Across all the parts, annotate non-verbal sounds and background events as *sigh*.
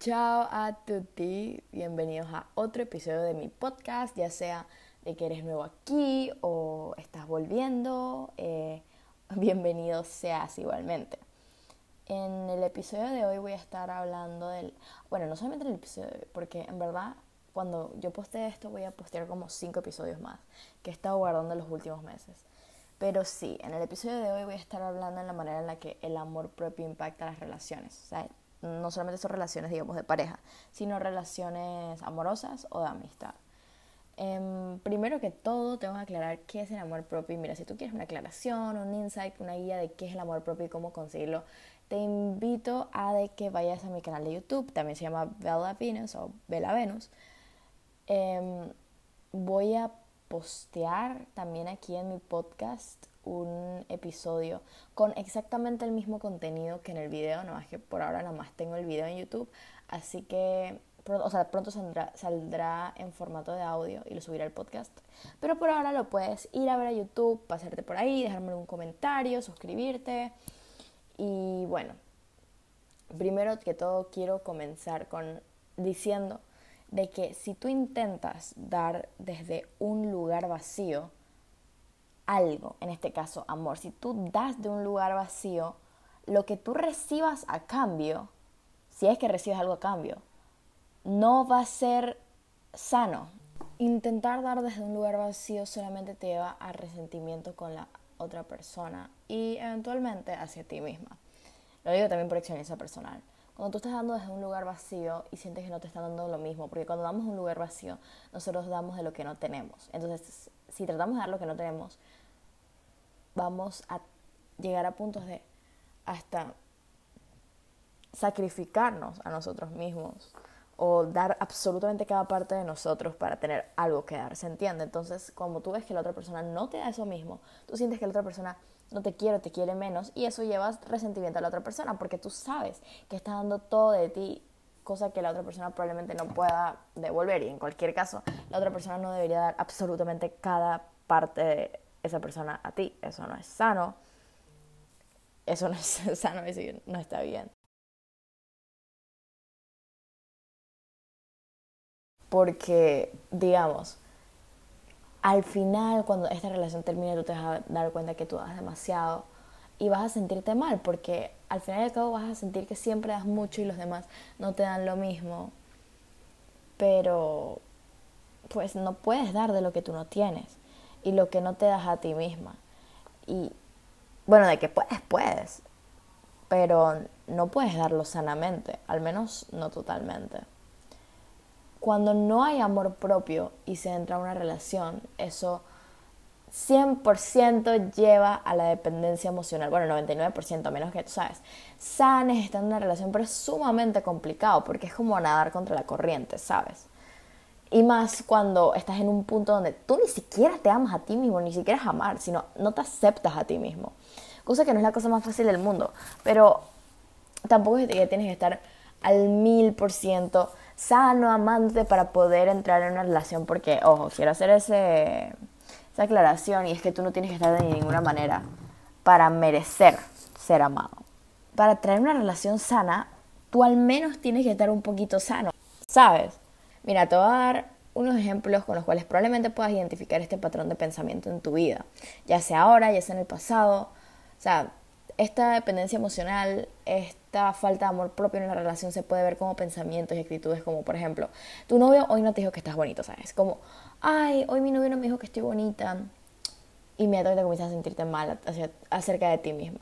Ciao a tutti, bienvenidos a otro episodio de mi podcast, ya sea de que eres nuevo aquí o estás volviendo, eh, *laughs* bienvenido seas igualmente. En el episodio de hoy voy a estar hablando del, bueno, no solamente en el episodio de hoy, porque en verdad cuando yo postee esto voy a postear como cinco episodios más que he estado guardando los últimos meses. Pero sí, en el episodio de hoy voy a estar hablando en la manera en la que el amor propio impacta las relaciones. O sea, no solamente son relaciones, digamos, de pareja, sino relaciones amorosas o de amistad. Em, primero que todo, tengo que aclarar qué es el amor propio. Y mira, si tú quieres una aclaración, un insight, una guía de qué es el amor propio y cómo conseguirlo, te invito a que vayas a mi canal de YouTube. También se llama Bella Venus o Bella Venus. Em, voy a postear también aquí en mi podcast un episodio con exactamente el mismo contenido que en el video, no más que por ahora nada más tengo el video en YouTube, así que o sea, pronto saldrá, saldrá en formato de audio y lo subiré al podcast. Pero por ahora lo puedes ir a ver a YouTube, pasarte por ahí, dejarme un comentario, suscribirte. Y bueno, primero que todo quiero comenzar con diciendo de que si tú intentas dar desde un lugar vacío, algo, en este caso amor, si tú das de un lugar vacío, lo que tú recibas a cambio, si es que recibes algo a cambio, no va a ser sano. Intentar dar desde un lugar vacío solamente te lleva a resentimiento con la otra persona y eventualmente hacia ti misma. Lo digo también por experiencia personal. Cuando tú estás dando desde un lugar vacío y sientes que no te están dando lo mismo, porque cuando damos un lugar vacío, nosotros damos de lo que no tenemos. Entonces, si tratamos de dar lo que no tenemos, vamos a llegar a puntos de hasta sacrificarnos a nosotros mismos o dar absolutamente cada parte de nosotros para tener algo que dar, ¿se entiende? Entonces, como tú ves que la otra persona no te da eso mismo, tú sientes que la otra persona no te quiere, te quiere menos y eso llevas resentimiento a la otra persona porque tú sabes que está dando todo de ti, cosa que la otra persona probablemente no pueda devolver y en cualquier caso, la otra persona no debería dar absolutamente cada parte de esa persona a ti. Eso no es sano. Eso no es *laughs* sano, no está bien. Porque, digamos, al final, cuando esta relación termine, tú te vas a dar cuenta que tú das demasiado y vas a sentirte mal, porque al final y al cabo vas a sentir que siempre das mucho y los demás no te dan lo mismo. Pero, pues no puedes dar de lo que tú no tienes y lo que no te das a ti misma. Y, bueno, de que puedes, puedes, pero no puedes darlo sanamente, al menos no totalmente cuando no hay amor propio y se entra a una relación, eso 100% lleva a la dependencia emocional. Bueno, 99%, a menos que tú sabes. Sanes están en una relación, pero es sumamente complicado porque es como nadar contra la corriente, ¿sabes? Y más cuando estás en un punto donde tú ni siquiera te amas a ti mismo, ni siquiera es amar, sino no te aceptas a ti mismo. Cosa que no es la cosa más fácil del mundo. Pero tampoco es que tienes que estar al mil por ciento sano, amante para poder entrar en una relación porque, ojo, quiero hacer ese, esa aclaración y es que tú no tienes que estar de ninguna manera para merecer ser amado. Para traer una relación sana, tú al menos tienes que estar un poquito sano, ¿sabes? Mira, te voy a dar unos ejemplos con los cuales probablemente puedas identificar este patrón de pensamiento en tu vida, ya sea ahora, ya sea en el pasado. O sea, esta dependencia emocional, esta falta de amor propio en la relación se puede ver como pensamientos y actitudes como, por ejemplo, tu novio hoy no te dijo que estás bonito, ¿sabes? Como, ay, hoy mi novio no me dijo que estoy bonita. Y me te comienzas a sentirte mal acerca de ti misma.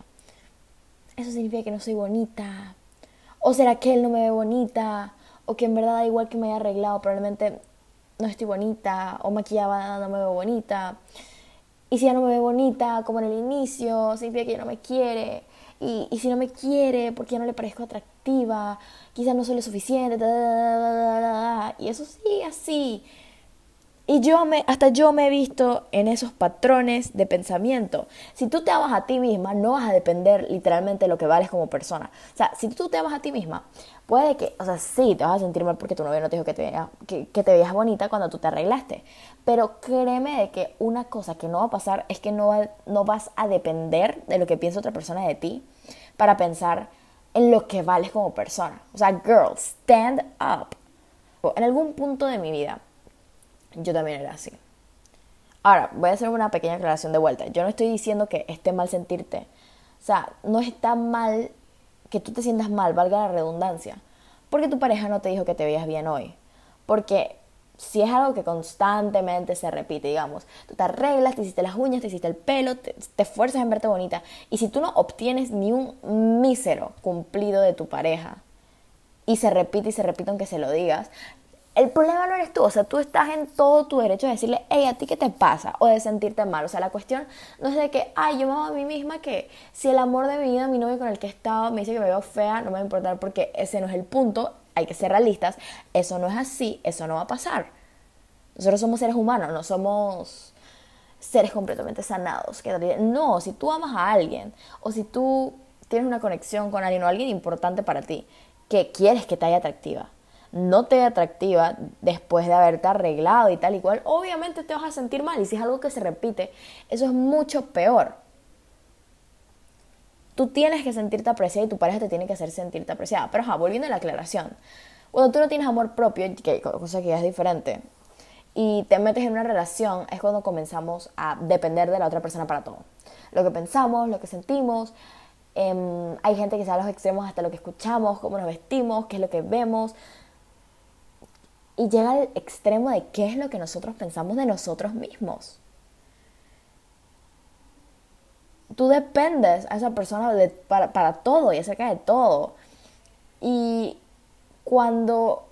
Eso significa que no soy bonita. O será que él no me ve bonita. O que en verdad da igual que me haya arreglado, probablemente no estoy bonita. O maquillada no me veo bonita. Y si ya no me ve bonita como en el inicio, significa que ya no me quiere. Y, y si no me quiere, porque ya no le parezco atractiva, quizás no soy lo suficiente. y eso sigue así. Y yo me, hasta yo me he visto en esos patrones de pensamiento. Si tú te amas a ti misma, no vas a depender literalmente de lo que vales como persona. O sea, si tú te amas a ti misma, puede que, o sea, sí, te vas a sentir mal porque tu novio no te dijo que te, que, que te veías bonita cuando tú te arreglaste. Pero créeme de que una cosa que no va a pasar es que no, no vas a depender de lo que piensa otra persona de ti para pensar en lo que vales como persona. O sea, girl, stand up. En algún punto de mi vida, yo también era así. Ahora, voy a hacer una pequeña aclaración de vuelta. Yo no estoy diciendo que esté mal sentirte. O sea, no está mal que tú te sientas mal, valga la redundancia. Porque tu pareja no te dijo que te veías bien hoy. Porque si es algo que constantemente se repite, digamos, tú te arreglas, te hiciste las uñas, te hiciste el pelo, te, te esfuerzas en verte bonita, y si tú no obtienes ni un mísero cumplido de tu pareja, y se repite y se repite aunque se lo digas, el problema no eres tú, o sea, tú estás en todo tu derecho de decirle, hey, ¿a ti qué te pasa? O de sentirte mal, o sea, la cuestión no es de que, ay, yo me amo a mí misma que si el amor de mi vida, mi novio con el que he estado, me dice que me veo fea, no me va a importar porque ese no es el punto, hay que ser realistas, eso no es así, eso no va a pasar. Nosotros somos seres humanos, no somos seres completamente sanados. No, si tú amas a alguien o si tú tienes una conexión con alguien o alguien importante para ti que quieres que te haya atractiva, no te atractiva después de haberte arreglado y tal y cual, obviamente te vas a sentir mal. Y si es algo que se repite, eso es mucho peor. Tú tienes que sentirte apreciada y tu pareja te tiene que hacer sentirte apreciada. Pero, ajá, volviendo a la aclaración. Cuando tú no tienes amor propio, que, cosa que ya es diferente, y te metes en una relación, es cuando comenzamos a depender de la otra persona para todo. Lo que pensamos, lo que sentimos. Em, hay gente que se los extremos hasta lo que escuchamos, cómo nos vestimos, qué es lo que vemos. Y llega al extremo de qué es lo que nosotros pensamos de nosotros mismos. tú dependes a esa persona para, para todo y acerca de todo. Y cuando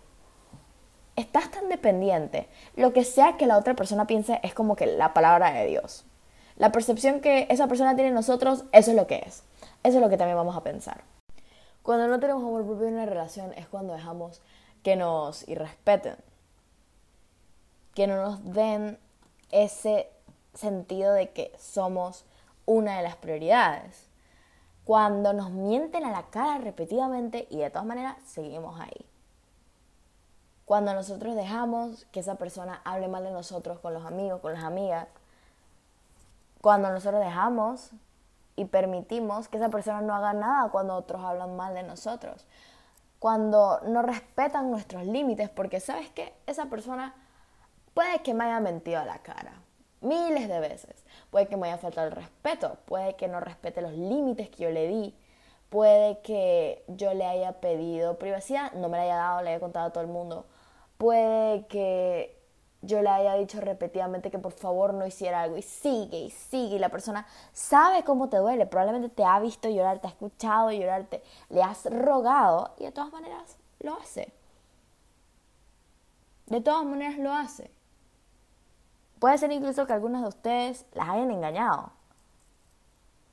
estás tan dependiente, lo que sea que la otra persona piense es como que la palabra de Dios. La percepción que esa persona tiene en nosotros, eso es lo que es. Eso es lo que también vamos a pensar. Cuando no tenemos amor propio en una relación es cuando dejamos que nos irrespeten, que no nos den ese sentido de que somos una de las prioridades. Cuando nos mienten a la cara repetidamente y de todas maneras seguimos ahí. Cuando nosotros dejamos que esa persona hable mal de nosotros con los amigos, con las amigas. Cuando nosotros dejamos y permitimos que esa persona no haga nada cuando otros hablan mal de nosotros. Cuando no respetan nuestros límites, porque sabes que esa persona puede que me haya mentido a la cara, miles de veces. Puede que me haya faltado el respeto, puede que no respete los límites que yo le di, puede que yo le haya pedido privacidad, no me la haya dado, le haya contado a todo el mundo, puede que yo le haya dicho repetidamente que por favor no hiciera algo y sigue y sigue y la persona sabe cómo te duele, probablemente te ha visto llorar, te ha escuchado llorarte, le has rogado y de todas maneras lo hace. De todas maneras lo hace. Puede ser incluso que algunos de ustedes las hayan engañado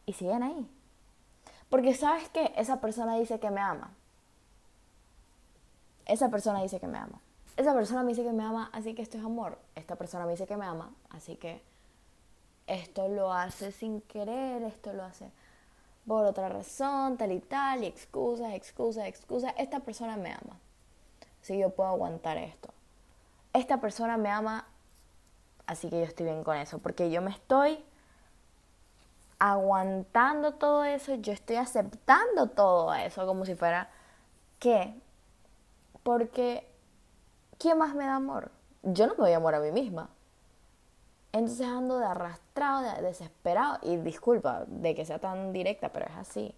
y siguen ahí. Porque sabes que esa persona dice que me ama. Esa persona dice que me ama. Esa persona me dice que me ama, así que esto es amor. Esta persona me dice que me ama, así que esto lo hace sin querer, esto lo hace por otra razón, tal y tal, y excusas, excusas, excusas. Esta persona me ama. Así que yo puedo aguantar esto. Esta persona me ama Así que yo estoy bien con eso, porque yo me estoy aguantando todo eso, yo estoy aceptando todo eso como si fuera ¿qué? Porque ¿quién más me da amor? Yo no me doy amor a mí misma. Entonces ando de arrastrado, de desesperado y disculpa de que sea tan directa, pero es así.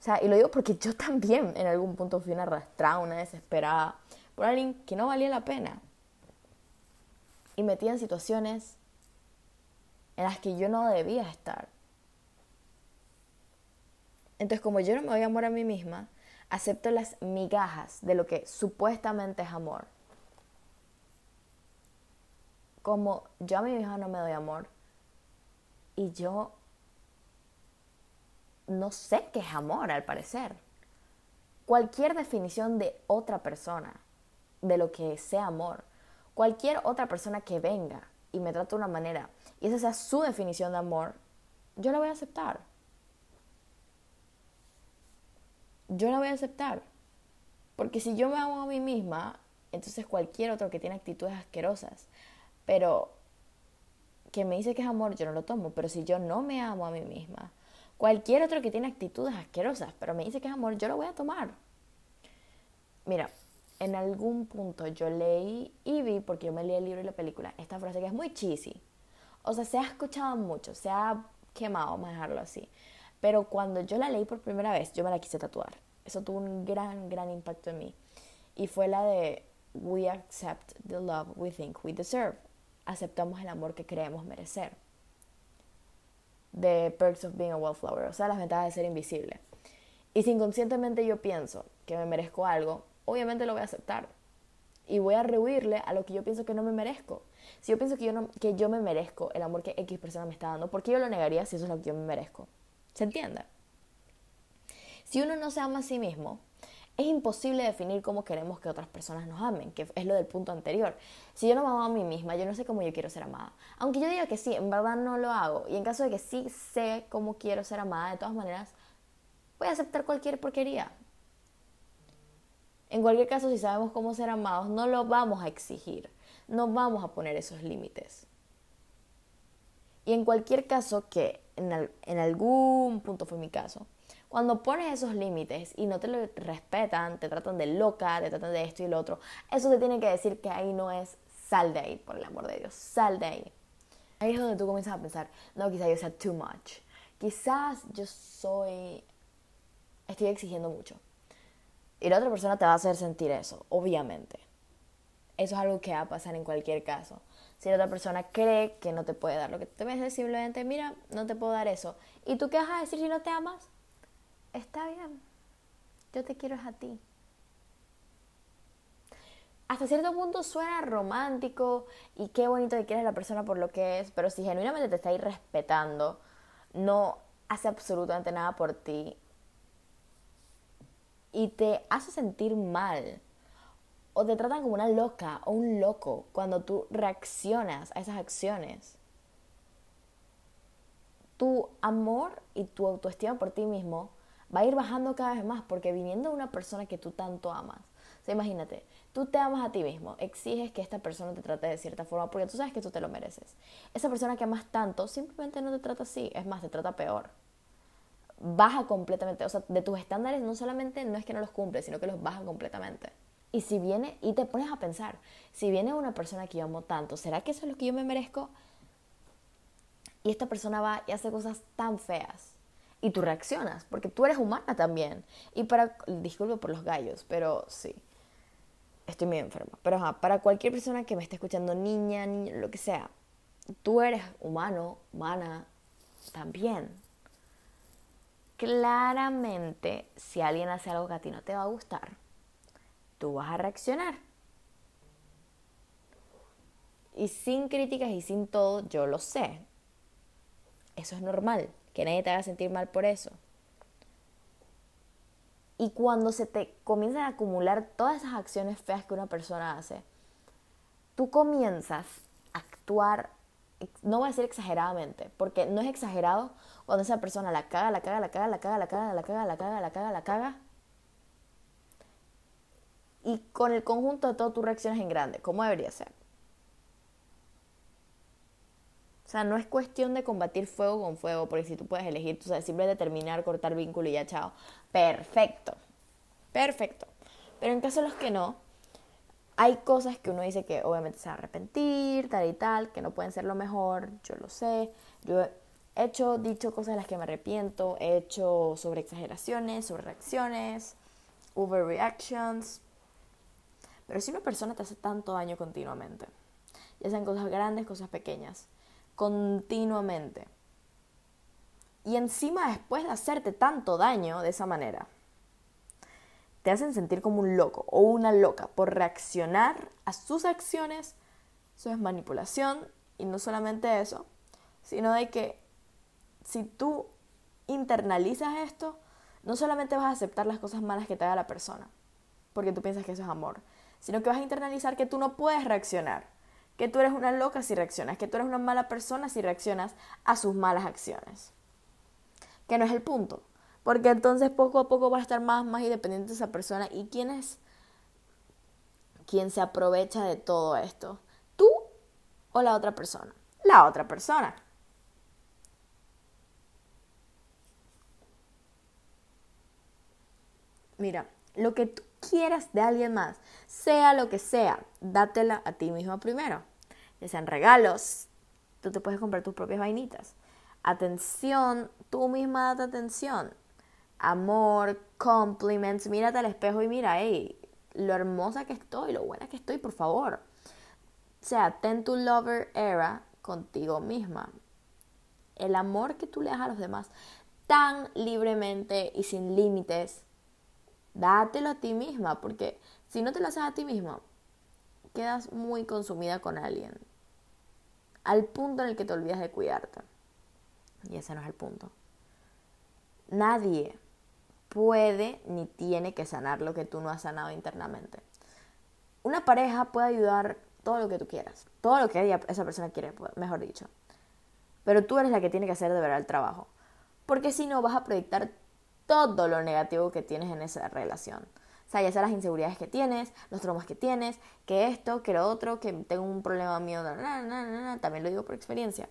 O sea, y lo digo porque yo también en algún punto fui una arrastrada, una desesperada por alguien que no valía la pena y metida en situaciones en las que yo no debía estar. Entonces, como yo no me doy amor a mí misma, acepto las migajas de lo que supuestamente es amor. Como yo a mi hija no me doy amor y yo no sé qué es amor al parecer. Cualquier definición de otra persona de lo que sea amor cualquier otra persona que venga y me trate de una manera y esa sea su definición de amor, yo la voy a aceptar. Yo la voy a aceptar. Porque si yo me amo a mí misma, entonces cualquier otro que tiene actitudes asquerosas, pero que me dice que es amor, yo no lo tomo. Pero si yo no me amo a mí misma, Cualquier otro que tiene actitudes asquerosas, pero me dice que es amor, yo lo voy a tomar. Mira, en algún punto yo leí y vi, porque yo me leí el libro y la película, esta frase que es muy cheesy. O sea, se ha escuchado mucho, se ha quemado, vamos a dejarlo así. Pero cuando yo la leí por primera vez, yo me la quise tatuar. Eso tuvo un gran, gran impacto en mí. Y fue la de We accept the love we think we deserve. Aceptamos el amor que creemos merecer. The perks of being a wallflower, o sea, las ventajas de ser invisible. Y si inconscientemente yo pienso que me merezco algo, obviamente lo voy a aceptar. Y voy a rehuirle a lo que yo pienso que no me merezco. Si yo pienso que yo, no, que yo me merezco el amor que X persona me está dando, ¿por qué yo lo negaría si eso es lo que yo me merezco? ¿Se entiende? Si uno no se ama a sí mismo, es imposible definir cómo queremos que otras personas nos amen, que es lo del punto anterior. Si yo no me amo a mí misma, yo no sé cómo yo quiero ser amada. Aunque yo diga que sí, en verdad no lo hago. Y en caso de que sí sé cómo quiero ser amada, de todas maneras, voy a aceptar cualquier porquería. En cualquier caso, si sabemos cómo ser amados, no lo vamos a exigir. No vamos a poner esos límites. Y en cualquier caso, que en, algún punto fue mi caso, cuando pones esos límites y no te lo respetan, te tratan de loca, te tratan de esto y lo otro, eso te tiene que decir que ahí no es sal de ahí, por el amor de Dios, sal de ahí. Ahí es donde tú comienzas a pensar, no, quizás yo sea too much. Quizás yo soy, estoy exigiendo mucho. Y la otra persona te va a hacer sentir eso, obviamente. Eso es algo que va a pasar en cualquier caso. Si la otra persona cree que no te puede dar lo que te mereces, simplemente, mira, no te puedo dar eso. ¿Y tú qué vas a decir si no te amas? está bien, yo te quiero a ti. Hasta cierto punto suena romántico y qué bonito que quieres a la persona por lo que es, pero si genuinamente te está respetando, no hace absolutamente nada por ti y te hace sentir mal o te tratan como una loca o un loco cuando tú reaccionas a esas acciones. Tu amor y tu autoestima por ti mismo va a ir bajando cada vez más porque viniendo de una persona que tú tanto amas. O sea, imagínate, tú te amas a ti mismo, exiges que esta persona te trate de cierta forma porque tú sabes que tú te lo mereces. Esa persona que amas tanto simplemente no te trata así, es más, te trata peor. Baja completamente, o sea, de tus estándares no solamente no es que no los cumple, sino que los baja completamente. Y si viene, y te pones a pensar, si viene una persona que yo amo tanto, ¿será que eso es lo que yo me merezco? Y esta persona va y hace cosas tan feas y tú reaccionas, porque tú eres humana también. Y para, disculpe por los gallos, pero sí, estoy muy enferma. Pero para cualquier persona que me esté escuchando, niña, niño, lo que sea, tú eres humano, humana, también. Claramente, si alguien hace algo que a ti no te va a gustar, tú vas a reaccionar. Y sin críticas y sin todo, yo lo sé. Eso es normal que nadie te haga sentir mal por eso. Y cuando se te comienzan a acumular todas esas acciones feas que una persona hace, tú comienzas a actuar, no voy a decir exageradamente, porque no es exagerado cuando esa persona la caga, la caga, la caga, la caga, la caga, la caga, la caga, la caga, la caga. Y con el conjunto de todo tú reaccionas en grande, como debería ser. O sea, no es cuestión de combatir fuego con fuego, porque si tú puedes elegir, tú sabes, siempre determinar, cortar vínculo y ya, chao. Perfecto. Perfecto. Pero en caso de los que no, hay cosas que uno dice que obviamente se va a arrepentir, tal y tal, que no pueden ser lo mejor, yo lo sé. Yo he hecho, dicho cosas de las que me arrepiento, he hecho sobre exageraciones, sobre reacciones, overreactions. Pero si una persona te hace tanto daño continuamente, ya sean cosas grandes, cosas pequeñas, continuamente. Y encima después de hacerte tanto daño de esa manera, te hacen sentir como un loco o una loca por reaccionar a sus acciones. Eso es manipulación y no solamente eso, sino de que si tú internalizas esto, no solamente vas a aceptar las cosas malas que te haga la persona, porque tú piensas que eso es amor, sino que vas a internalizar que tú no puedes reaccionar, que tú eres una loca si reaccionas, que tú eres una mala persona si reaccionas a sus malas acciones. Que no es el punto, porque entonces poco a poco vas a estar más, más independiente de esa persona. ¿Y quién es quien se aprovecha de todo esto? ¿Tú o la otra persona? La otra persona. Mira, lo que tú quieras de alguien más, sea lo que sea, dátela a ti mismo primero. Ya sean regalos, tú te puedes comprar tus propias vainitas. Atención, tú misma date atención. Amor, compliments, mírate al espejo y mira, hey, lo hermosa que estoy, lo buena que estoy, por favor. O sea, ten tu lover era contigo misma. El amor que tú le das a los demás tan libremente y sin límites, dátelo a ti misma, porque si no te lo haces a ti misma, quedas muy consumida con alguien. Al punto en el que te olvidas de cuidarte. Y ese no es el punto. Nadie puede ni tiene que sanar lo que tú no has sanado internamente. Una pareja puede ayudar todo lo que tú quieras, todo lo que esa persona quiere, pues, mejor dicho. Pero tú eres la que tiene que hacer de verdad el trabajo. Porque si no, vas a proyectar todo lo negativo que tienes en esa relación. O sea, ya sea las inseguridades que tienes, los traumas que tienes, que esto, que lo otro, que tengo un problema mío, también lo digo por experiencia.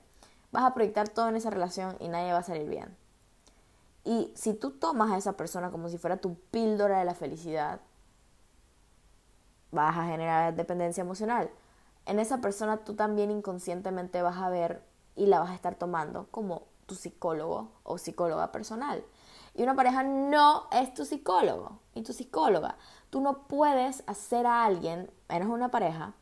Vas a proyectar todo en esa relación y nadie va a salir bien. Y si tú tomas a esa persona como si fuera tu píldora de la felicidad, vas a generar dependencia emocional. En esa persona tú también inconscientemente vas a ver y la vas a estar tomando como tu psicólogo o psicóloga personal. Y una pareja no es tu psicólogo y tu psicóloga. Tú no puedes hacer a alguien, menos una pareja,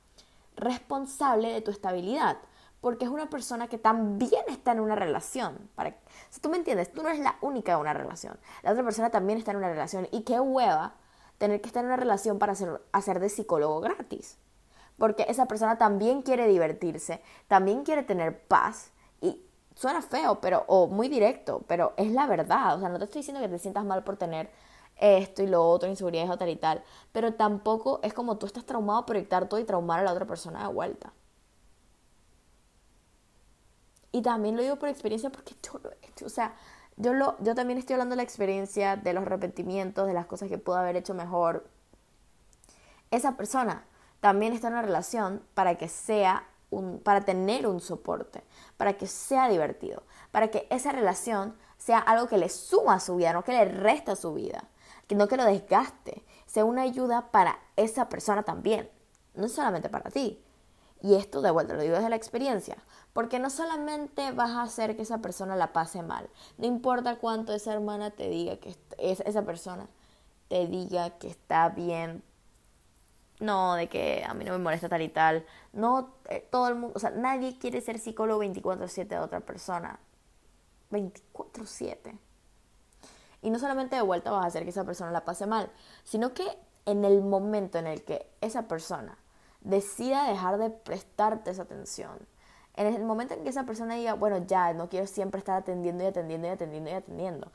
responsable de tu estabilidad porque es una persona que también está en una relación. Para, si tú me entiendes, tú no eres la única en una relación. La otra persona también está en una relación. Y qué hueva tener que estar en una relación para hacer, hacer de psicólogo gratis. Porque esa persona también quiere divertirse, también quiere tener paz. Suena feo, pero, o muy directo, pero es la verdad. O sea, no te estoy diciendo que te sientas mal por tener esto y lo otro, inseguridades o tal y tal. Pero tampoco es como tú estás traumado proyectar todo y traumar a la otra persona de vuelta. Y también lo digo por experiencia porque yo lo he hecho. O sea, yo, lo, yo también estoy hablando de la experiencia, de los arrepentimientos, de las cosas que puedo haber hecho mejor. Esa persona también está en una relación para que sea para tener un soporte, para que sea divertido, para que esa relación sea algo que le suma a su vida, no que le resta a su vida, que no que lo desgaste, sea una ayuda para esa persona también, no solamente para ti. Y esto de vuelta lo digo desde la experiencia, porque no solamente vas a hacer que esa persona la pase mal, no importa cuánto esa hermana te diga que esa persona te diga que está bien, no, de que a mí no me molesta tal y tal, no, eh, todo el mundo, o sea, nadie quiere ser psicólogo 24/7 de otra persona, 24/7. Y no solamente de vuelta vas a hacer que esa persona la pase mal, sino que en el momento en el que esa persona decida dejar de prestarte esa atención, en el momento en que esa persona diga, bueno, ya, no quiero siempre estar atendiendo y atendiendo y atendiendo y atendiendo,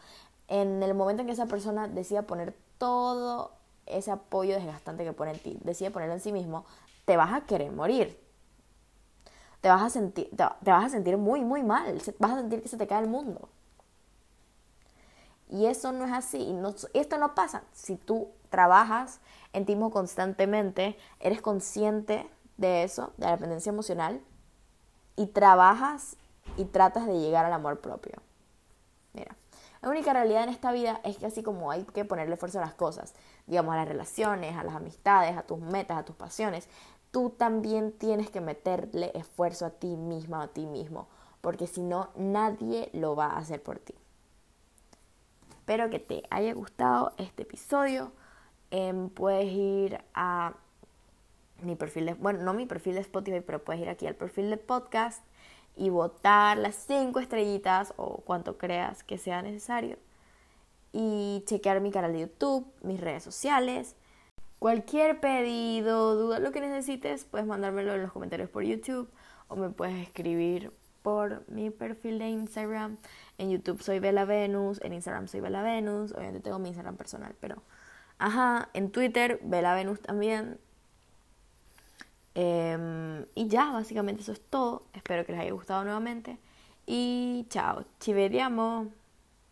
en el momento en que esa persona decida poner todo ese apoyo desgastante que pone en ti, decide ponerlo en sí mismo, te vas a querer morir. Te vas a sentir, te vas a sentir muy, muy mal. Vas a sentir que se te cae el mundo. Y eso no es así. Esto no pasa si tú trabajas en ti mismo constantemente, eres consciente de eso, de la dependencia emocional, y trabajas y tratas de llegar al amor propio. La única realidad en esta vida es que así como hay que ponerle fuerza a las cosas, digamos a las relaciones, a las amistades, a tus metas, a tus pasiones, tú también tienes que meterle esfuerzo a ti misma o a ti mismo, porque si no, nadie lo va a hacer por ti. Espero que te haya gustado este episodio. Em, puedes ir a mi perfil de, bueno, no mi perfil de Spotify, pero puedes ir aquí al perfil de podcast y votar las cinco estrellitas o cuanto creas que sea necesario. Y chequear mi canal de YouTube, mis redes sociales. Cualquier pedido, duda, lo que necesites, puedes mandármelo en los comentarios por YouTube o me puedes escribir por mi perfil de Instagram. En YouTube soy Bella Venus, en Instagram soy Bella Venus, obviamente tengo mi Instagram personal, pero ajá, en Twitter Bella Venus también, Em, y ya, básicamente eso es todo. Espero que les haya gustado nuevamente. Y chao, ci vediamo.